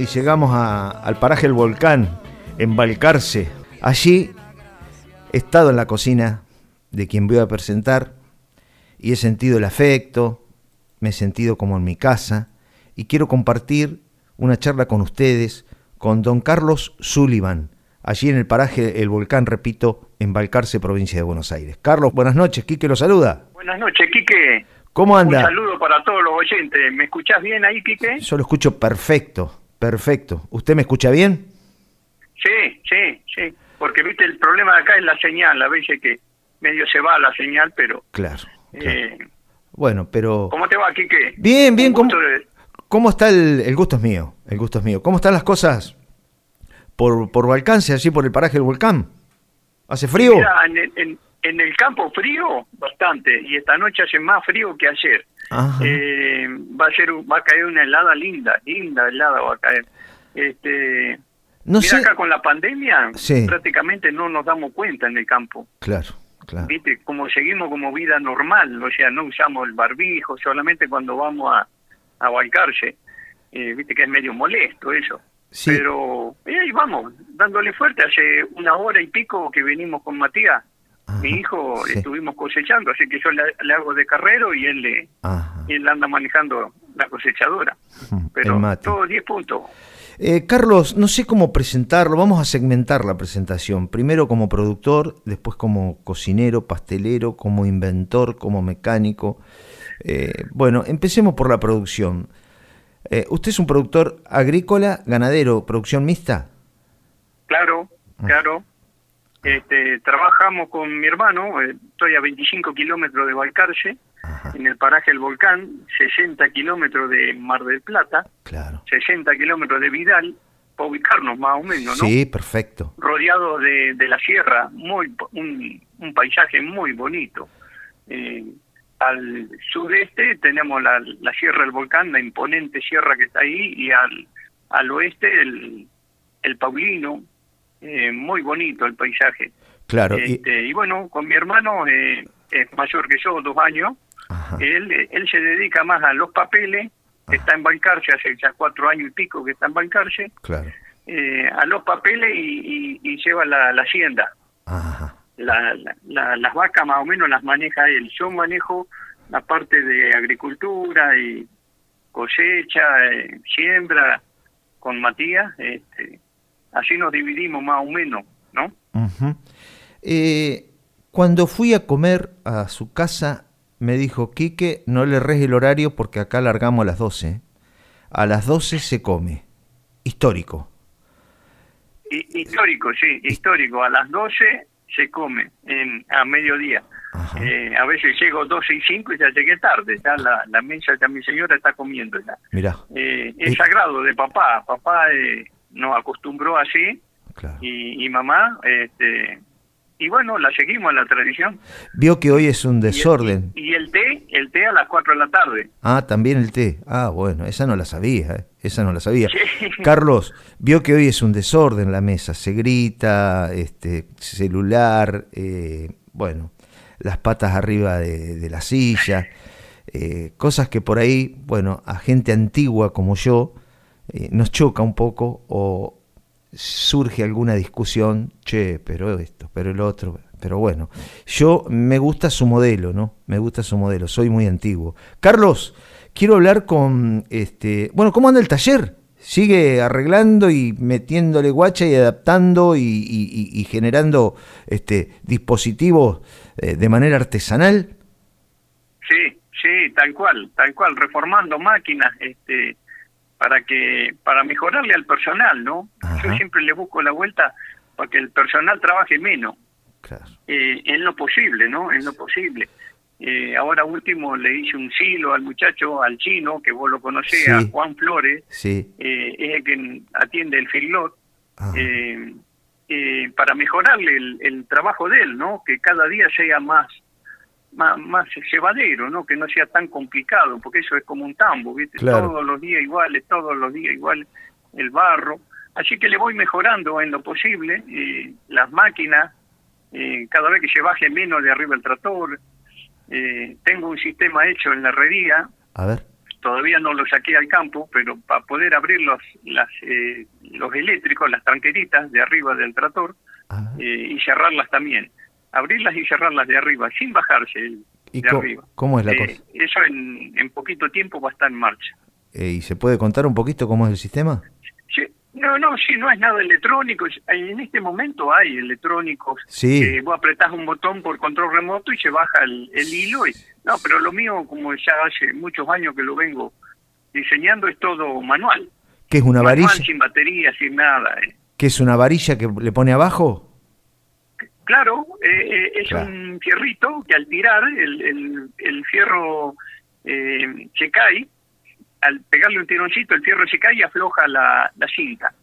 y llegamos al paraje El Volcán, en Balcarce. Allí he estado en la cocina de quien voy a presentar y he sentido el afecto, me he sentido como en mi casa y quiero compartir una charla con ustedes, con don Carlos Sullivan, allí en el paraje El Volcán, repito, en Balcarce, provincia de Buenos Aires. Carlos, buenas noches, Quique lo saluda. Buenas noches, Quique. ¿Cómo anda? Un saludo para todos los oyentes. ¿Me escuchás bien ahí, Quique? Yo lo escucho perfecto, perfecto. ¿Usted me escucha bien? Sí, sí, sí. Porque, viste, el problema de acá es la señal. A veces que medio se va la señal, pero... Claro. Eh, bueno, pero... ¿Cómo te va, Quique? Bien, bien. ¿Cómo, ¿Cómo, está el, el gusto es mío? El gusto es mío. ¿Cómo están las cosas por, por Balcance, allí por el paraje del volcán? ¿Hace frío? en, en, el campo frío, bastante. Y esta noche hace más frío que ayer. Eh, va a ser va a caer una helada linda, linda helada va a caer. Este, no mira acá con la pandemia, prácticamente no nos damos cuenta en el campo. Claro. ¿Viste? Como seguimos como vida normal, o sea, no usamos el barbijo, solamente cuando vamos a, a balcarse. Eh, Viste que es medio molesto eso. Pero eh, ahí vamos, dándole fuerte. Hace una hora y pico que venimos con Matías, mi hijo, estuvimos cosechando, así que yo le, hago de carrero y él le él anda manejando la cosechadora. Pero todo 10 puntos. Eh, Carlos, no sé cómo presentarlo, vamos a segmentar la presentación. Primero como productor, después como cocinero, pastelero, como inventor, como mecánico. Eh, bueno, empecemos por la producción. Eh, ¿Usted es un productor agrícola, ganadero, producción mixta? Claro, claro. Este, trabajamos con mi hermano, estoy a 25 kilómetros de Valcarce en el paraje El Volcán, 60 kilómetros de Mar del Plata, claro. 60 kilómetros de Vidal, para ubicarnos más o menos, ¿no? Sí, perfecto. Rodeado de, de la sierra, muy un, un paisaje muy bonito. Eh, al sudeste tenemos la, la Sierra del Volcán, la imponente sierra que está ahí, y al, al oeste el, el Paulino, eh, muy bonito el paisaje. Claro. y... Este, y bueno, con mi hermano, eh, es mayor que yo, dos años, él, él se dedica más a los papeles, está en Balcarce, hace ya cuatro años y pico que está en Balcarce, claro. Eh, a los papeles y, y, lleva la, la hacienda. La, la, las vacas más o menos las maneja él. Yo manejo la parte de agricultura y cosecha, eh, siembra con Matías. Este, así nos dividimos más o menos, ¿no? eh, cuando fui a comer a su casa, me dijo, Quique, no le res el horario porque acá largamos a las 12. A las 12 se come. Histórico. histórico, sí, histórico. A las 12 se come en, a mediodía. Eh, a veces llego 12 y 5 y ya llegué tarde, ya la, la mesa ya mi señora está comiendo ya. Mira. Eh, es sagrado de papá, papá eh, nos acostumbró así y, y, mamá este, y bueno, la seguimos la tradición. Vio que hoy es un desorden. Y el, té, el té a las 4 de la tarde. Ah, también el té. Ah, bueno, esa no la sabía, ¿eh? esa no la sabía. Carlos, vio que hoy es un desorden la mesa, se grita, este celular, eh, bueno, las patas arriba de, la silla, eh, cosas que por ahí, bueno, a gente antigua como yo, nos choca un poco o, surge alguna discusión, che, pero esto, pero el otro, pero bueno, yo me gusta su modelo, ¿no? Me gusta su modelo, soy muy antiguo. Carlos, quiero hablar con, este, bueno, ¿cómo anda el taller? ¿Sigue arreglando y metiéndole guacha y adaptando y, generando este, dispositivos eh, de manera artesanal? Sí, sí, tal cual, tal cual, reformando máquinas, este, para que para mejorarle al personal, ¿no? Yo siempre le busco la vuelta para que el personal trabaje menos. Eh, en lo posible, ¿no? En lo posible. Eh, ahora último le hice un silo al muchacho, al chino, que vos lo conocés, a Juan Flores, sí. eh, es el que atiende el filot, ah. eh, para mejorarle el, el, trabajo de él, ¿no? Que cada día sea más más, más llevadero, ¿no? Que no sea tan complicado, porque eso es como un tambo, ¿viste? Todos los días iguales, todos los días igual el barro. Así que le voy mejorando en lo posible eh, las máquinas, eh, cada vez que se baje menos de arriba el tractor. Eh, tengo un sistema hecho en la herrería. A ver. todavía no lo saqué al campo, pero para poder abrir los, las, eh, los eléctricos, las tranqueritas de arriba del trator ah. y cerrarlas también. Abrirlas y cerrarlas de arriba, sin bajarse de arriba. ¿Cómo es la cosa? Eso en, en poquito tiempo va a estar en marcha. ¿Y se puede contar un poquito cómo es el sistema? Sí, no, no, sí, no es nada electrónico. En este momento hay electrónicos. Sí. vos apretás un botón por control remoto y se baja el, hilo. Y, no, pero lo mío, como ya hace muchos años que lo vengo diseñando, es todo manual. ¿Qué es una varilla? Sin batería, sin nada. Eh. ¿Qué es una varilla que le pone abajo? Claro, eh, eh, es un fierrito que al tirar el, el, el fierro se cae al pegarle un tironcito el fierro se cae y afloja la, cinta.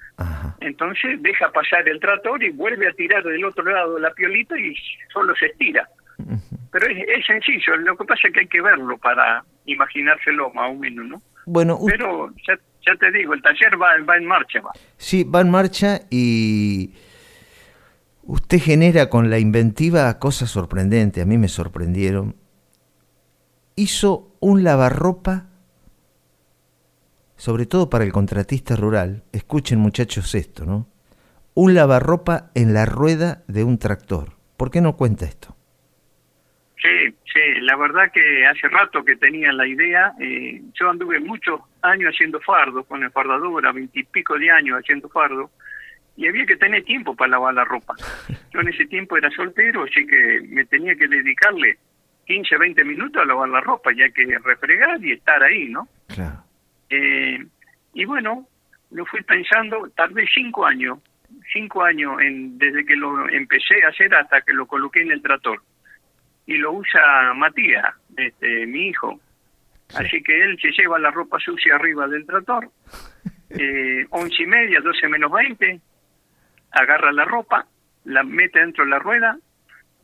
Entonces deja pasar el trator y vuelve a tirar del otro lado la piolita y solo se estira. Pero es, sencillo, lo que pasa es que hay que verlo para imaginárselo más o menos, ¿no? Bueno, Pero ya, ya te digo, el taller va, va en marcha. Va. Sí, va en marcha y usted genera con la inventiva cosas sorprendentes, a mí me sorprendieron. Hizo un lavarropa sobre todo para el contratista rural, escuchen muchachos esto, ¿no? Un lavarropa en la rueda de un tractor. ¿Por qué no cuenta esto? Sí, sí, la verdad que hace rato que tenía la idea. Eh, yo anduve muchos años haciendo fardo con el fardadora, veintipico de años haciendo fardo, y había que tener tiempo para lavar la ropa. Yo en ese tiempo era soltero, así que me tenía que dedicarle 15, 20 minutos a lavar la ropa, ya que refregar y estar ahí, ¿no? Claro. Eh, y bueno, lo fui pensando, tardé cinco años, cinco años en, desde que lo empecé a hacer hasta que lo coloqué en el trator. Y lo usa Matías, este, mi hijo. Así que él se lleva la ropa sucia arriba del trator, eh, once y media, doce menos veinte, agarra la ropa, la mete dentro de la rueda,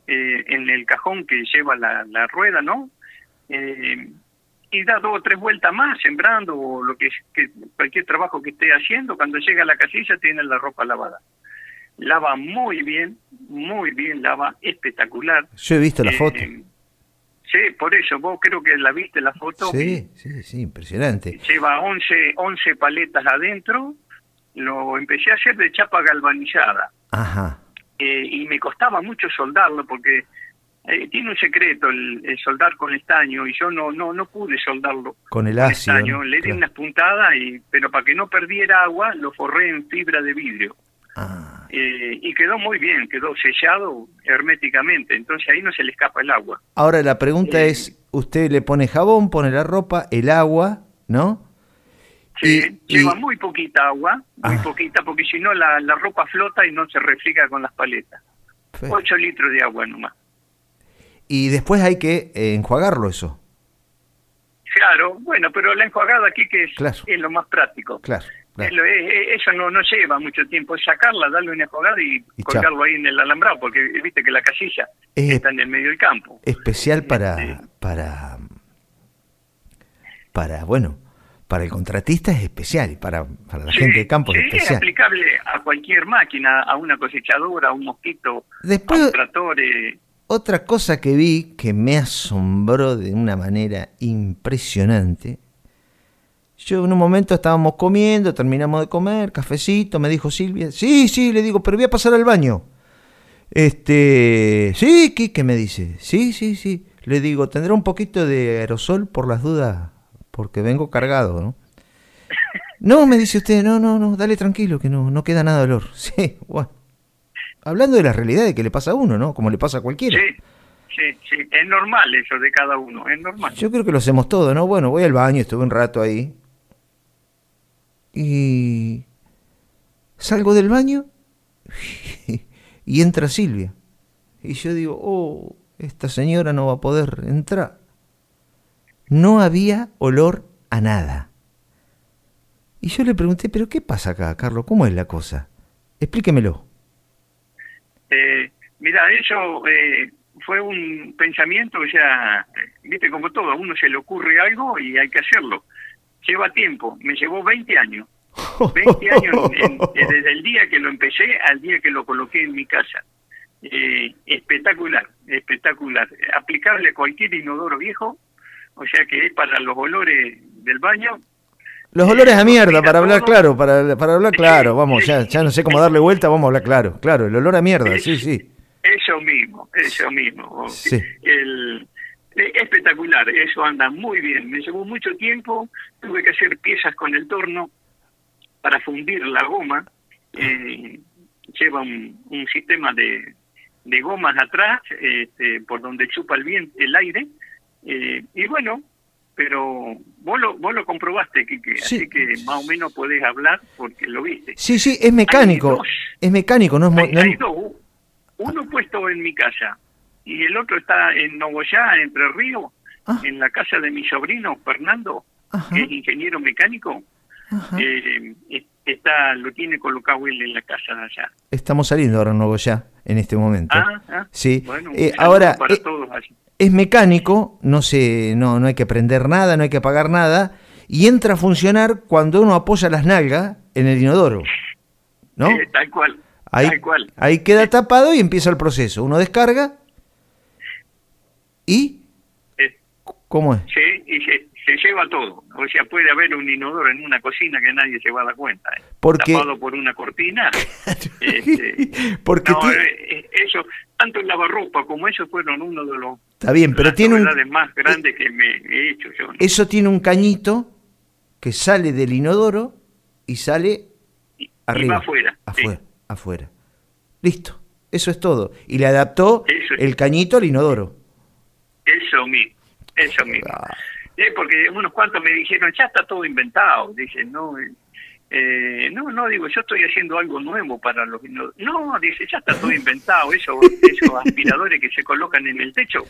eh, en el cajón que lleva la, la rueda, ¿no? Eh, y da dos o tres vueltas más sembrando o lo que, que cualquier trabajo que esté haciendo, cuando llega a la casilla tiene la ropa lavada. Lava muy bien, muy bien, lava espectacular. Yo he visto la eh, foto. Sí, por eso, vos creo que la viste la foto. Sí, sí, sí, impresionante. Lleva 11, 11 paletas adentro, lo empecé a hacer de chapa galvanizada. Ajá. Eh, y me costaba mucho soldarlo porque eh, tiene un secreto el, soldar con estaño y yo no no no pude soldarlo con el ácido le di unas puntadas y pero para que no perdiera agua lo forré en fibra de vidrio ah. eh, y quedó muy bien quedó sellado herméticamente entonces ahí no se le escapa el agua ahora la pregunta es usted le pone jabón pone la ropa el agua no Sí, lleva muy poquita agua, muy ah. poquita, porque si no la, la ropa flota y no se refriega con las paletas. 8 litros de agua nomás y después hay que eh, enjuagarlo eso. Claro, bueno, pero la enjuagada aquí que es, es lo más práctico. Claro. eso no, no lleva mucho tiempo, es sacarla, darle una enjuagada y, colgarlo ahí en el alambrado, porque viste que la casilla está en el medio del campo. Especial para, este, para, para, bueno, para el contratista es especial y para, para la gente de campo es especial. es aplicable a cualquier máquina, a una cosechadora, a un mosquito, Después, a un tractor. Eh, otra cosa que vi que me asombró de una manera impresionante. Yo en un momento estábamos comiendo, terminamos de comer, cafecito, me dijo Silvia, sí, sí, le digo, pero voy a pasar al baño. Este, sí, ¿qué, me dice? Sí, sí, sí. Le digo, tendrá un poquito de aerosol por las dudas, porque vengo cargado, ¿no? No, me dice usted, no, no, no, dale tranquilo, que no, no queda nada de olor. Sí, bueno hablando de la realidad de que le pasa a uno, ¿no? Como le pasa a cualquiera. Sí, sí, sí, es normal eso de cada uno, es normal. Yo creo que lo hacemos todo, ¿no? Bueno, voy al baño, estuve un rato ahí. Y salgo del baño y entra Silvia. Y yo digo, oh, esta señora no va a poder entrar. No había olor a nada. Y yo le pregunté, ¿pero qué pasa acá, Carlos? ¿Cómo es la cosa? Explíquemelo. Eh, mira, eso eh, fue un pensamiento, o sea, viste como todo, a uno se le ocurre algo y hay que hacerlo. Lleva tiempo, me llevó 20 años. 20 años desde el día que lo empecé al día que lo coloqué en mi casa. Eh, espectacular, espectacular. Aplicable a cualquier inodoro viejo, o sea que es para los olores del baño. Los olores a mierda, para hablar claro, para, para hablar claro, vamos, ya, ya no sé cómo darle vuelta, vamos a hablar claro, claro, el olor a mierda, sí, sí. Eso mismo, eso mismo. El, eh, espectacular, eso anda muy bien. Me llevó mucho tiempo, tuve que hacer piezas con el torno para fundir la goma. Eh, lleva un, sistema de, de, gomas atrás este, por donde chupa el, viento, el aire. Eh, y bueno, pero vos lo, vos lo comprobaste, Kike, así que más o menos podés hablar porque lo viste. Sí, sí, es mecánico, es mecánico, no es... Hay, uno puesto en mi casa y el otro está en Nogoyá, Entre Ríos, ah. en la casa de mi sobrino Fernando, que es ingeniero mecánico. Eh, está lo tiene colocado él en la casa de allá. Estamos saliendo ahora en Nogoyá en este momento. Ah, ah. sí. Eh, ahora eh, es mecánico, no se, no, no hay que prender nada, no hay que apagar nada y entra a funcionar cuando uno apoya las nalgas en el inodoro, ¿no? tal cual. Ahí, ahí queda tapado y empieza el proceso. Uno descarga y... ¿Cómo es? Sí, y se, lleva todo. O sea, puede haber un inodoro en una cocina que nadie se va a dar cuenta. ¿eh? Porque... Tapado por una cortina. este, Porque eh, eh, eso, tanto el lavarropa como eso fueron uno de los... Está bien, pero tiene un... más grandes que me he hecho yo. Eso tiene un cañito que sale del inodoro y sale arriba. afuera. Afuera afuera. Listo, eso es todo. Y le adaptó el cañito al inodoro. Eso mismo, eso mismo. Ah. Porque unos cuantos me dijeron, ya está todo inventado. Dicen, no, eh, eh, no, no, digo, yo estoy haciendo algo nuevo para los. No, dice, ya está todo inventado, eso, esos aspiradores que se colocan en el techo.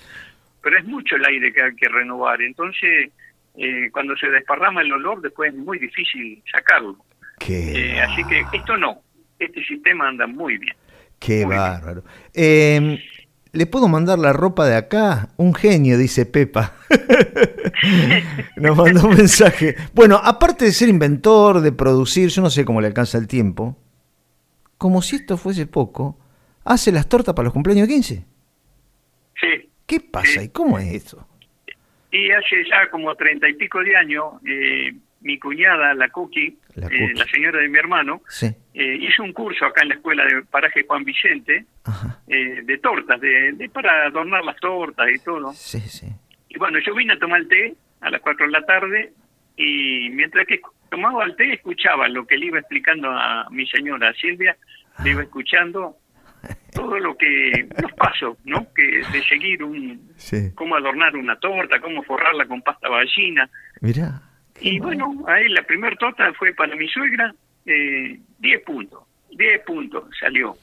Pero es mucho el aire que hay que renovar. Entonces, eh, cuando se desparrama el olor, después es muy difícil sacarlo. así que esto no, este sistema anda muy bien. Qué bárbaro. Em, ¿Le puedo mandar la ropa de acá? Un genio, dice Pepa. Nos mandó un mensaje. Bueno, aparte de ser inventor, de producir, yo no sé cómo le alcanza el tiempo, como si esto fuese poco, hace las tortas para los cumpleaños de 15. Sí. ¿Qué pasa y cómo es eso? Y hace ya como treinta y pico de años, eh, mi cuñada, la Cookie, la, eh, señora de mi hermano, eh, hizo un curso acá en la escuela de paraje Juan Vicente eh, de tortas, de, para adornar las tortas y todo. Sí, sí. Y bueno, yo vine a tomar el té a las 4 de la tarde y mientras que tomaba el té escuchaba lo que le iba explicando a mi señora Silvia, le iba escuchando todo lo que los pasos, ¿no? Que de seguir un cómo adornar una torta, cómo forrarla con pasta ballina. Mira. Y bueno, ahí la primera torta fue para mi suegra, eh, 10 puntos, 10 puntos salió.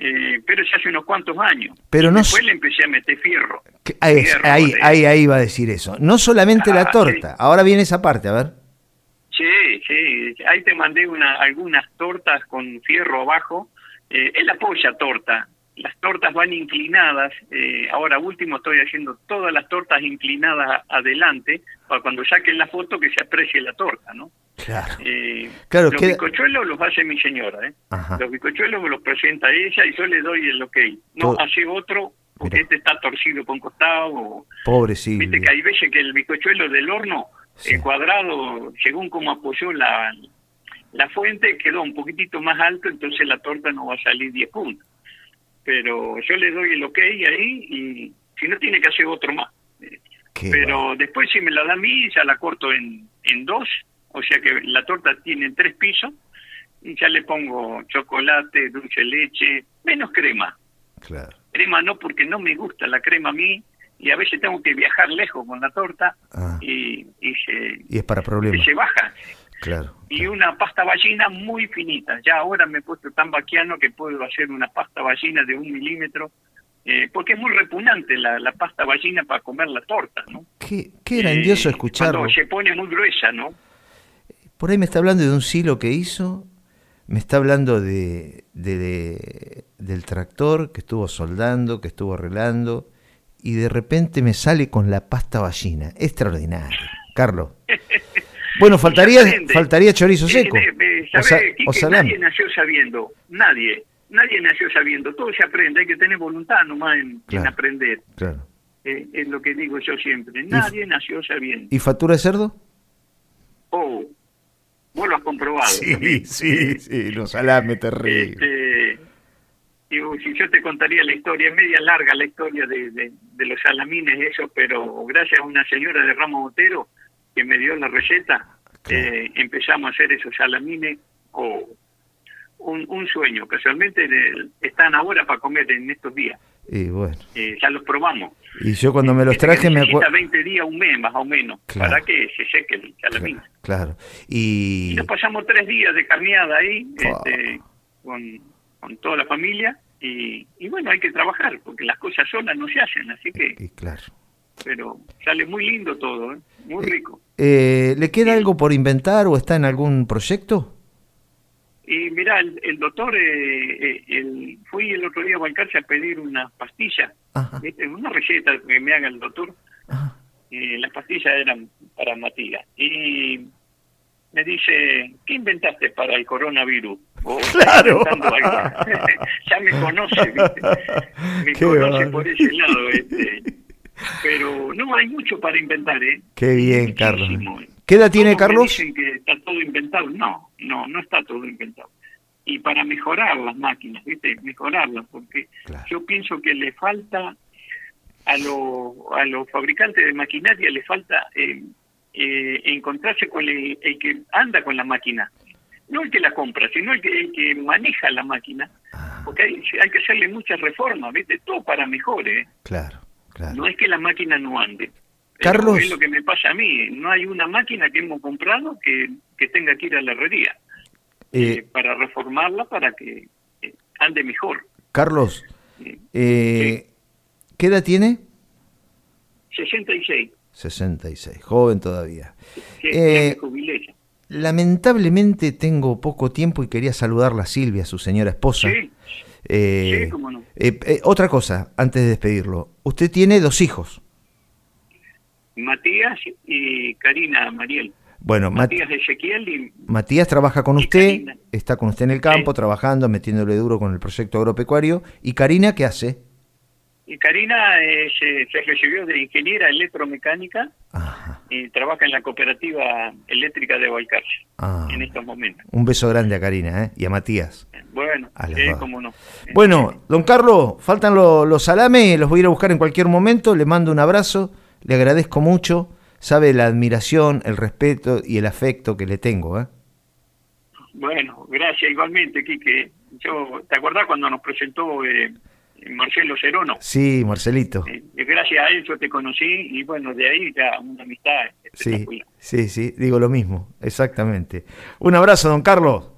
Eh, pero ya hace unos cuantos años. Pero no Después le empecé a meter fierro. Ahí, ahí, ahí, ahí, va a decir eso. No solamente la ah, torta, ahora viene esa parte, a ver. Sí, sí, ahí te mandé una, algunas tortas con fierro abajo. Eh, es la polla torta, las tortas van inclinadas, eh, ahora último estoy haciendo todas las tortas inclinadas adelante, para cuando saquen la foto que se aprecie la torta, ¿no? Claro. Eh, los bicochuelos los hace mi señora, ¿eh? Los bicochuelos los presenta ella y yo le doy el ok. No hace otro porque este está torcido con costado. Pobre sí. Viste que hay veces que el bicochuelo del horno, el cuadrado, según como apoyó la, la fuente, quedó un poquitito más alto, entonces la torta no va a salir 10 puntos pero yo le doy el ok ahí y si no tiene que hacer otro más. pero después si me la da a mí, ya la corto en, en dos, o sea que la torta tiene tres pisos y ya le pongo chocolate, dulce leche, menos crema. Claro. Crema no porque no me gusta la crema a mí y a veces tengo que viajar lejos con la torta ah. y, y, se, y es para problemas. Y se baja. Claro, y una pasta ballina muy finita. Ya ahora me he puesto tan vaquiano que puedo hacer una pasta ballina de un milímetro, eh, porque es muy repugnante la, la, pasta ballina para comer la torta, ¿no? Qué, qué grandioso eh, escucharlo. se pone muy gruesa, ¿no? Por ahí me está hablando de un silo que hizo, me está hablando de, de, del tractor que estuvo soldando, que estuvo arreglando, y de repente me sale con la pasta ballina. Extraordinario. Carlos. Bueno, faltaría, faltaría chorizo eh, seco. Eh, o, nadie nació sabiendo, nadie, nadie nació sabiendo, todo se aprende, hay que tener voluntad nomás en, aprender. Claro. Eh, es lo que digo yo siempre, nadie nació sabiendo. ¿Y factura de cerdo? Oh, vos lo has comprobado. Sí, sí, sí, los salames terribles. Este, si yo te contaría la historia, es media larga la historia de, de, los salamines, eso, pero gracias a una señora de Ramos Otero que me dio la receta, eh, empezamos a hacer esos salamines. Oh, un, un sueño, casualmente están ahora para comer en estos días. Y bueno. Eh, ya los probamos. Y yo cuando me los este traje me acuerdo... 20 días, un mes más o menos, para que se seque el salamín. Claro, Y... nos pasamos tres días de carneada ahí, este, con, con toda la familia, y, y, bueno, hay que trabajar, porque las cosas solas no se hacen, así que... claro. Pero sale muy lindo todo, ¿eh? muy eh, rico. Eh, ¿Le queda algo por inventar o está en algún proyecto? Y mira, el, doctor, eh, eh, el, fui el otro día a Balcarce a pedir una pastilla, una receta que me haga el doctor. Y las pastillas eran para Matías. Y me dice, ¿qué inventaste para el coronavirus? claro. ya me conoce, me conoce por ese lado. Este. Pero no hay mucho para inventar, ¿eh? Qué bien, Carlos. ¿Qué edad tiene Carlos? Dicen que está todo inventado. No, no, no está todo inventado. Y para mejorar las máquinas, ¿viste? Mejorarlas, porque yo pienso que le falta a, a los fabricantes de maquinaria, le falta eh, eh, encontrarse con el, que anda con la máquina. No el que la compra, sino el que, el que maneja la máquina. Ah. Porque hay, hay que hacerle muchas reformas, ¿viste? Todo para mejor, ¿eh? Claro, claro. No es que la máquina no ande. Carlos. Es lo que me pasa a mí. No hay una máquina que hemos comprado que, que tenga que ir a la herrería eh, eh, para reformarla para que ande mejor. Carlos, eh, ¿qué edad tiene? 66. 66, joven todavía. lamentablemente tengo poco tiempo y quería saludarla a Silvia, su señora esposa. Sí. Sí, cómo no. otra cosa, antes de despedirlo. Usted tiene dos hijos. Matías y Karina Mariel. Bueno, Matías Ezequiel y... Matías trabaja con usted, está con usted en el campo, trabajando, metiéndole duro con el proyecto agropecuario. ¿Y Karina qué hace? Y Karina eh, se, recibió de ingeniera electromecánica y trabaja en la cooperativa eléctrica de Valcarce ah. en estos momentos. Un beso grande a Karina ¿eh? y a Matías. Bueno, cómo no. Bueno, don Carlos, faltan los salames, los voy a ir a buscar en cualquier momento, le mando un abrazo le agradezco mucho, sabe la admiración, el respeto y el afecto que le tengo. ¿eh? Bueno, gracias igualmente, Quique. Yo, ¿Te acordás cuando nos presentó eh, Marcelo Cerono? Sí, Marcelito. Eh, gracias a él yo te conocí y bueno, de ahí ya una amistad. Sí, sí, sí, digo lo mismo, exactamente. Un abrazo, don Carlos.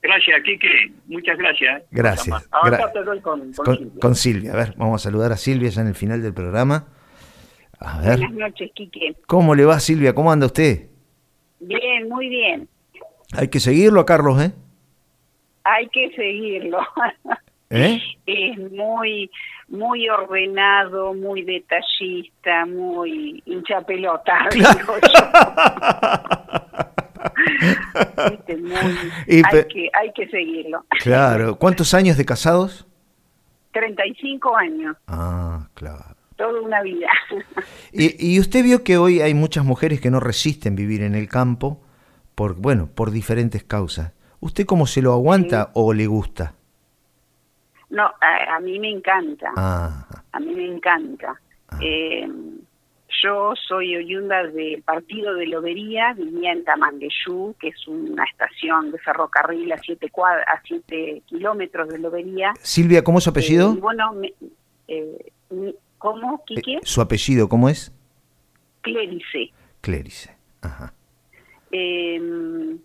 Gracias, Quique. Muchas gracias. Gracias. Ahora te doy con, Silvia. con Silvia. A ver, vamos a saludar a Silvia ya en el final del programa. Buenas noches, Quique. ¿Cómo le va, Silvia? ¿Cómo anda usted? Bien, muy bien. Hay que seguirlo a Carlos, ¿eh? Hay que seguirlo. ¿Eh? Es muy, muy ordenado, muy detallista, muy hincha pelota. hay, que, hay que seguirlo. Claro. ¿Cuántos años de casados? 35 años. Ah, claro toda una vida. Y, usted vio que hoy hay muchas mujeres que no resisten vivir en el campo por, bueno, por diferentes causas. ¿Usted cómo se lo aguanta o le gusta? No, a, mí me encanta. A mí me encanta. Ah. Eh, yo soy oriunda del partido de Lobería, vivía en Tamangueyú, que es una estación de ferrocarril a siete, a siete kilómetros de Lobería. Silvia, ¿cómo es su apellido? Eh, bueno, eh, ¿Cómo, Quique? Eh, ¿Su apellido cómo es? Clérice. Clérice, ajá. Em,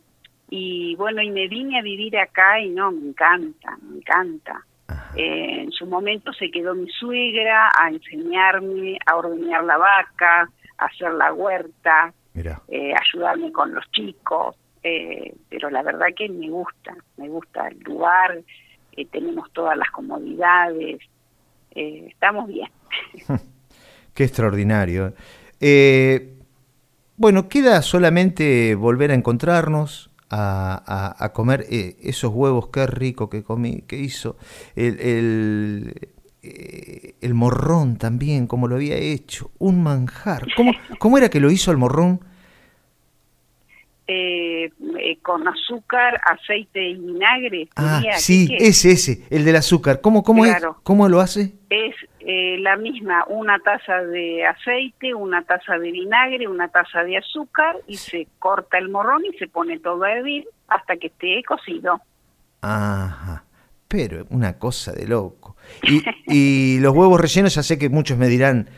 y bueno, y me vine a vivir acá y no, me encanta, me encanta. Eh, en su momento se quedó mi suegra a enseñarme a ordeñar la vaca, a hacer la huerta, eh, ayudarme con los chicos, pero la verdad que me gusta, me gusta el lugar, tenemos todas las comodidades, estamos bien. Qué extraordinario. Eh, bueno, queda solamente volver a encontrarnos, a, comer eh, esos huevos, qué rico que comí, que hizo. El, eh, el, morrón también, como lo había hecho, un manjar. ¿Cómo, ¿Cómo, era que lo hizo el morrón? eh, eh, con azúcar, aceite y vinagre. Ah, sí, ese, ese, el del azúcar. ¿Cómo, cómo, es? ¿Cómo lo hace? Es eh, la misma, una taza de aceite, una taza de vinagre, una taza de azúcar y se corta el morrón y se pone todo a hervir hasta que esté cocido. Ajá, pero una cosa de loco. Y, y los huevos rellenos, ya sé que muchos me dirán,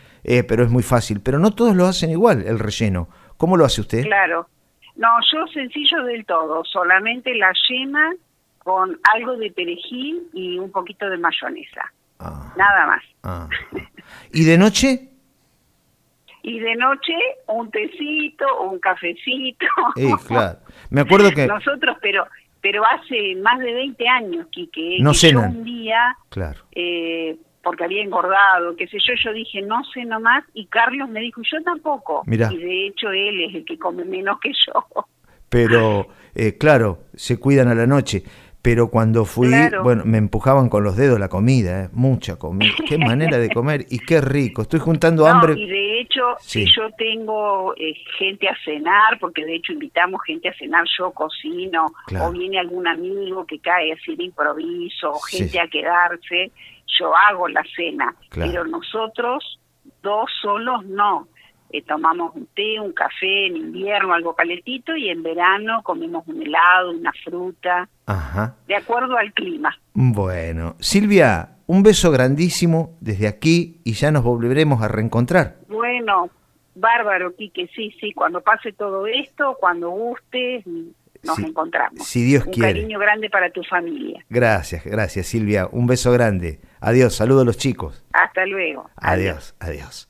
pero es muy fácil, pero no todos lo hacen igual, el relleno. ¿Cómo lo hace usted? Claro. No, yo sencillo del todo, solamente la yema con algo de perejil y un poquito de mayonesa. Ah. Nada más. Ah. ¿Y de noche? Y de noche un tecito, un cafecito. Eh, claro. Me acuerdo que... Nosotros, pero pero hace más de 20 años, Quique, no que un día claro. eh, porque había engordado, qué sé yo, yo dije, no sé nomás, y Carlos me dijo, yo tampoco. Y de hecho él es el que come menos que yo. Pero, eh, claro, se cuidan a la noche. Pero cuando fui, bueno, me empujaban con los dedos la comida, ¿eh? mucha comida. Qué manera de comer y qué rico. Estoy juntando hambre. Y de hecho, si yo tengo eh, gente a cenar, porque de hecho invitamos gente a cenar, yo cocino, o viene algún amigo que cae así de improviso, o gente a quedarse yo hago la cena, pero nosotros dos solos no. Eh, tomamos un té, un café en invierno, algo calentito, y en verano comemos un helado, una fruta, de acuerdo al clima. Bueno, Silvia, un beso grandísimo desde aquí y ya nos volveremos a reencontrar. Bueno, bárbaro, Quique, sí, sí, cuando pase todo esto, cuando guste, nos encontramos. Si Dios Un quiere. Un cariño grande para tu familia. Gracias, gracias Silvia. Un beso grande. Adiós, saludo a los chicos. Hasta luego. adiós. adiós.